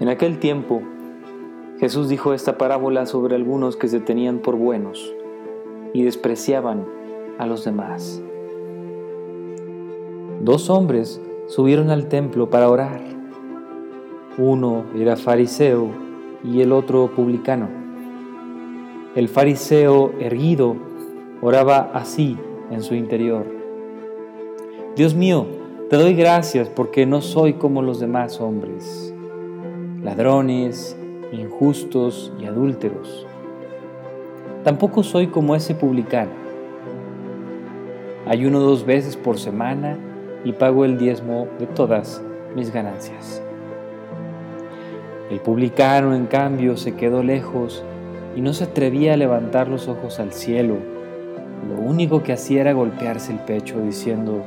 En aquel tiempo, Jesús dijo esta parábola sobre algunos que se tenían por buenos y despreciaban a los demás. Dos hombres subieron al templo para orar. Uno era fariseo y el otro publicano. El fariseo erguido oraba así en su interior. Dios mío, te doy gracias porque no soy como los demás hombres, ladrones, injustos y adúlteros. Tampoco soy como ese publicano. Ayuno dos veces por semana y pago el diezmo de todas mis ganancias. El publicano, en cambio, se quedó lejos y no se atrevía a levantar los ojos al cielo. Lo único que hacía era golpearse el pecho diciendo,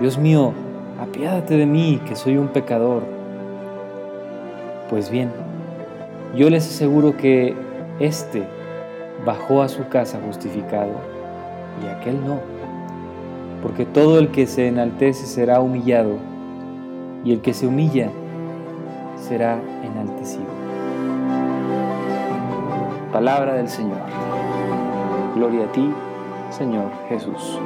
Dios mío, apiádate de mí, que soy un pecador. Pues bien, yo les aseguro que éste bajó a su casa justificado y aquel no, porque todo el que se enaltece será humillado y el que se humilla será enaltecido. Palabra del Señor. Gloria a ti, Señor Jesús.